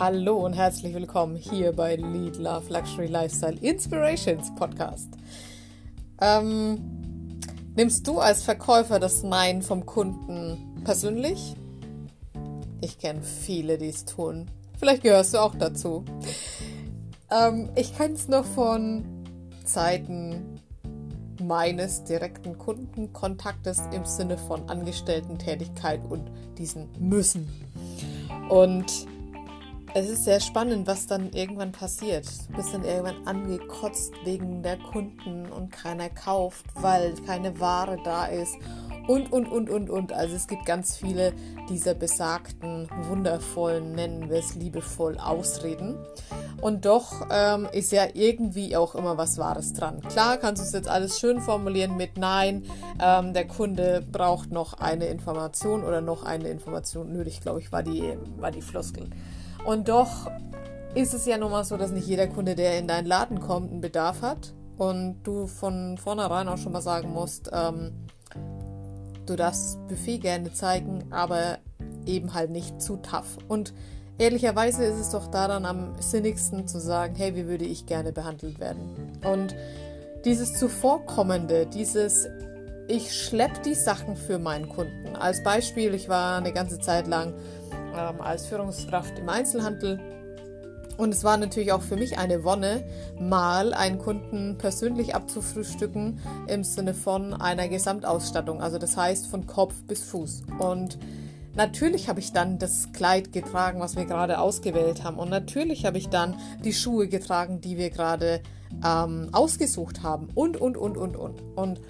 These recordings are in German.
Hallo und herzlich willkommen hier bei Lead Love Luxury Lifestyle Inspirations Podcast. Ähm, nimmst du als Verkäufer das Nein vom Kunden persönlich? Ich kenne viele, die es tun. Vielleicht gehörst du auch dazu. Ähm, ich kenne es noch von Zeiten meines direkten Kundenkontaktes im Sinne von Angestellten-Tätigkeit und diesen müssen. Und es ist sehr spannend, was dann irgendwann passiert. Du bist dann irgendwann angekotzt wegen der Kunden und keiner kauft, weil keine Ware da ist und, und, und, und, und. Also es gibt ganz viele dieser besagten, wundervollen, nennen wir es liebevoll, Ausreden. Und doch ähm, ist ja irgendwie auch immer was Wahres dran. Klar kannst du es jetzt alles schön formulieren mit Nein, ähm, der Kunde braucht noch eine Information oder noch eine Information nötig, glaube ich, war die, war die Floskel. Und doch ist es ja nun mal so, dass nicht jeder Kunde, der in deinen Laden kommt, einen Bedarf hat. Und du von vornherein auch schon mal sagen musst, ähm, du darfst Buffet gerne zeigen, aber eben halt nicht zu tough. Und ehrlicherweise ist es doch da dann am sinnigsten zu sagen, hey, wie würde ich gerne behandelt werden? Und dieses Zuvorkommende, dieses ich schleppe die Sachen für meinen Kunden. Als Beispiel, ich war eine ganze Zeit lang ähm, als Führungskraft im Einzelhandel. Und es war natürlich auch für mich eine Wonne, mal einen Kunden persönlich abzufrühstücken im Sinne von einer Gesamtausstattung, also das heißt von Kopf bis Fuß. Und Natürlich habe ich dann das Kleid getragen, was wir gerade ausgewählt haben. Und natürlich habe ich dann die Schuhe getragen, die wir gerade ähm, ausgesucht haben. Und, und, und, und, und. Und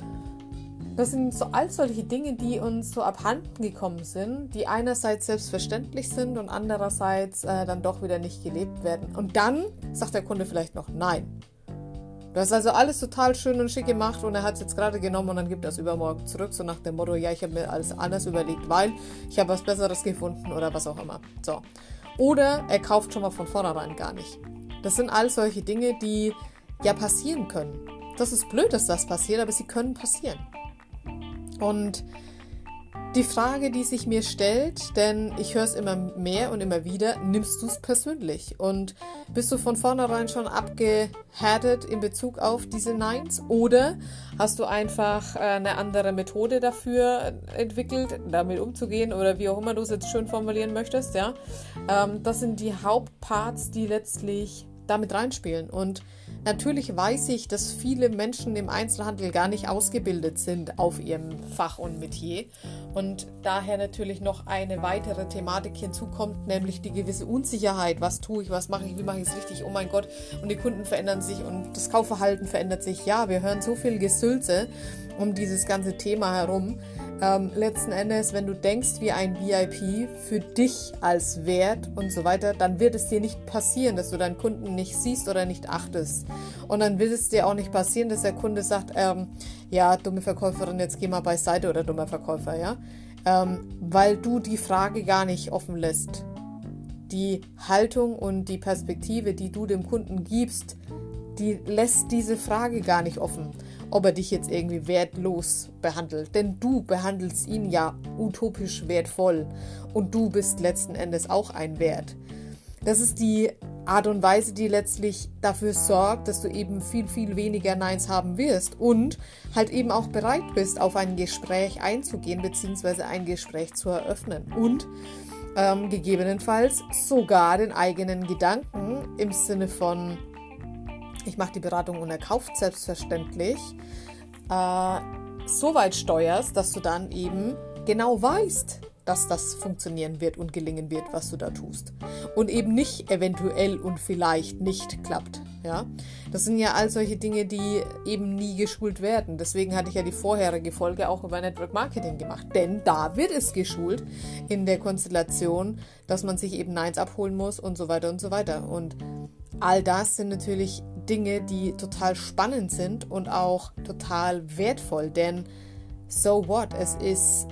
das sind so all solche Dinge, die uns so abhanden gekommen sind, die einerseits selbstverständlich sind und andererseits äh, dann doch wieder nicht gelebt werden. Und dann sagt der Kunde vielleicht noch Nein. Du hast also alles total schön und schick gemacht und er hat es jetzt gerade genommen und dann gibt er es übermorgen zurück, so nach dem Motto, ja, ich habe mir alles anders überlegt, weil ich habe was Besseres gefunden oder was auch immer. So. Oder er kauft schon mal von vornherein gar nicht. Das sind all solche Dinge, die ja passieren können. Das ist blöd, dass das passiert, aber sie können passieren. Und die Frage, die sich mir stellt, denn ich höre es immer mehr und immer wieder, nimmst du es persönlich? Und bist du von vornherein schon abgehärtet in Bezug auf diese Neins? Oder hast du einfach äh, eine andere Methode dafür entwickelt, damit umzugehen oder wie auch immer du es jetzt schön formulieren möchtest? Ja, ähm, das sind die Hauptparts, die letztlich damit reinspielen. Und natürlich weiß ich, dass viele Menschen im Einzelhandel gar nicht ausgebildet sind auf ihrem Fach und Metier. Und daher natürlich noch eine weitere Thematik hinzukommt, nämlich die gewisse Unsicherheit. Was tue ich, was mache ich, wie mache ich es richtig? Oh mein Gott. Und die Kunden verändern sich und das Kaufverhalten verändert sich. Ja, wir hören so viel Gesülze um dieses ganze Thema herum. Ähm, letzten Endes, wenn du denkst wie ein VIP für dich als Wert und so weiter, dann wird es dir nicht passieren, dass du deinen Kunden nicht siehst oder nicht achtest. Und dann wird es dir auch nicht passieren, dass der Kunde sagt, ähm, ja, dumme Verkäuferin, jetzt geh mal beiseite oder dummer Verkäufer, ja. Ähm, weil du die Frage gar nicht offen lässt. Die Haltung und die Perspektive, die du dem Kunden gibst, die lässt diese Frage gar nicht offen ob er dich jetzt irgendwie wertlos behandelt. Denn du behandelst ihn ja utopisch wertvoll und du bist letzten Endes auch ein Wert. Das ist die Art und Weise, die letztlich dafür sorgt, dass du eben viel, viel weniger Neins haben wirst und halt eben auch bereit bist, auf ein Gespräch einzugehen, beziehungsweise ein Gespräch zu eröffnen und ähm, gegebenenfalls sogar den eigenen Gedanken im Sinne von ich mache die Beratung und er selbstverständlich, äh, so weit steuerst, dass du dann eben genau weißt, dass das funktionieren wird und gelingen wird, was du da tust. Und eben nicht eventuell und vielleicht nicht klappt. Ja? Das sind ja all solche Dinge, die eben nie geschult werden. Deswegen hatte ich ja die vorherige Folge auch über Network Marketing gemacht. Denn da wird es geschult in der Konstellation, dass man sich eben Neins abholen muss und so weiter und so weiter. Und all das sind natürlich Dinge, die total spannend sind und auch total wertvoll, denn so what? Es ist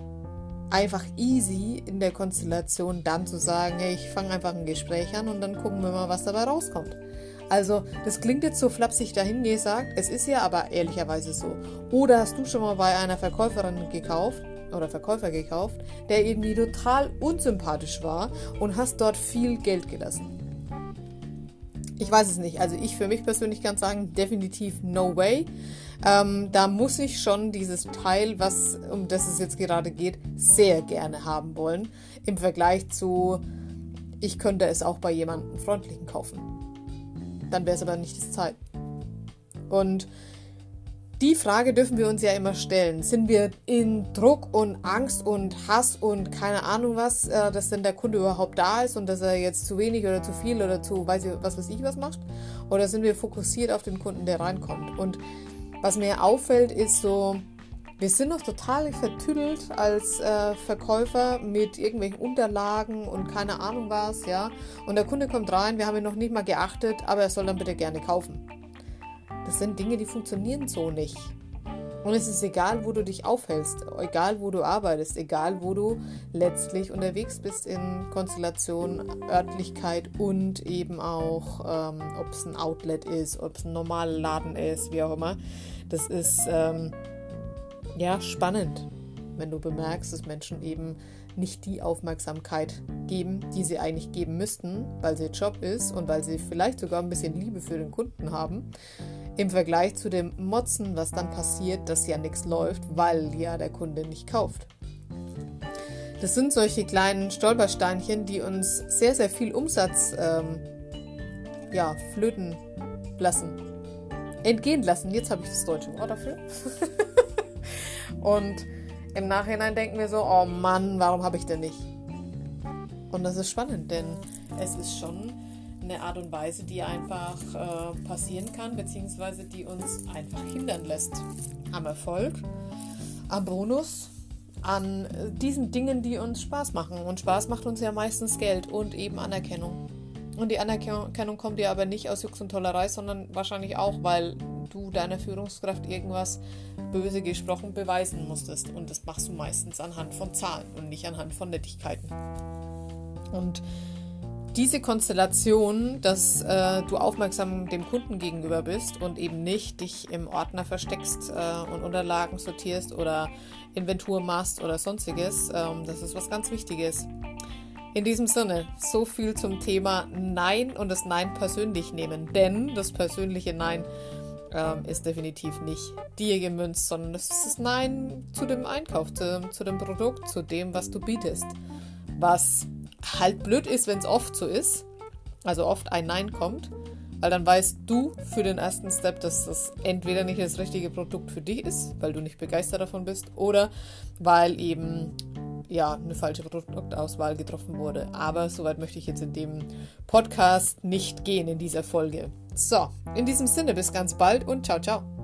einfach easy in der Konstellation dann zu sagen, hey, ich fange einfach ein Gespräch an und dann gucken wir mal, was dabei rauskommt. Also, das klingt jetzt so flapsig dahingesagt, es ist ja aber ehrlicherweise so. Oder hast du schon mal bei einer Verkäuferin gekauft oder Verkäufer gekauft, der irgendwie total unsympathisch war und hast dort viel Geld gelassen? Ich weiß es nicht. Also ich für mich persönlich kann sagen, definitiv no way. Ähm, da muss ich schon dieses Teil, was um das es jetzt gerade geht, sehr gerne haben wollen. Im Vergleich zu, ich könnte es auch bei jemandem freundlichen kaufen. Dann wäre es aber nicht das Zeit. Und die Frage dürfen wir uns ja immer stellen. Sind wir in Druck und Angst und Hass und keine Ahnung was, äh, dass denn der Kunde überhaupt da ist und dass er jetzt zu wenig oder zu viel oder zu weiß ich, was weiß ich was macht? Oder sind wir fokussiert auf den Kunden, der reinkommt? Und was mir auffällt, ist so, wir sind noch total vertüdelt als äh, Verkäufer mit irgendwelchen Unterlagen und keine Ahnung was, ja. Und der Kunde kommt rein, wir haben ihn noch nicht mal geachtet, aber er soll dann bitte gerne kaufen. Das sind Dinge, die funktionieren so nicht. Und es ist egal, wo du dich aufhältst, egal, wo du arbeitest, egal, wo du letztlich unterwegs bist in Konstellation, Örtlichkeit und eben auch, ähm, ob es ein Outlet ist, ob es ein normaler Laden ist, wie auch immer. Das ist ähm, ja spannend, wenn du bemerkst, dass Menschen eben nicht die Aufmerksamkeit geben, die sie eigentlich geben müssten, weil sie Job ist und weil sie vielleicht sogar ein bisschen Liebe für den Kunden haben im Vergleich zu dem Motzen, was dann passiert, dass ja nichts läuft, weil ja der Kunde nicht kauft. Das sind solche kleinen Stolpersteinchen, die uns sehr, sehr viel Umsatz ähm, ja, flöten lassen. Entgehen lassen. Jetzt habe ich das deutsche Wort dafür. Und im Nachhinein denken wir so, oh Mann, warum habe ich denn nicht? Und das ist spannend, denn es ist schon eine Art und Weise, die einfach äh, passieren kann, beziehungsweise die uns einfach hindern lässt am Erfolg, am Bonus, an äh, diesen Dingen, die uns Spaß machen. Und Spaß macht uns ja meistens Geld und eben Anerkennung. Und die Anerkennung kommt dir aber nicht aus Jux und Tollerei, sondern wahrscheinlich auch, weil du deiner Führungskraft irgendwas böse gesprochen beweisen musstest. Und das machst du meistens anhand von Zahlen und nicht anhand von Nettigkeiten. Und diese Konstellation, dass äh, du aufmerksam dem Kunden gegenüber bist und eben nicht dich im Ordner versteckst äh, und Unterlagen sortierst oder Inventur machst oder sonstiges, ähm, das ist was ganz Wichtiges. In diesem Sinne, so viel zum Thema Nein und das Nein persönlich nehmen. Denn das persönliche Nein ähm, ist definitiv nicht dir gemünzt, sondern es ist das Nein zu dem Einkauf, zu, zu dem Produkt, zu dem, was du bietest. Was halt blöd ist, wenn es oft so ist, also oft ein Nein kommt, weil dann weißt du für den ersten Step, dass das entweder nicht das richtige Produkt für dich ist, weil du nicht begeistert davon bist, oder weil eben ja eine falsche Produktauswahl getroffen wurde. Aber soweit möchte ich jetzt in dem Podcast nicht gehen in dieser Folge. So, in diesem Sinne bis ganz bald und ciao ciao.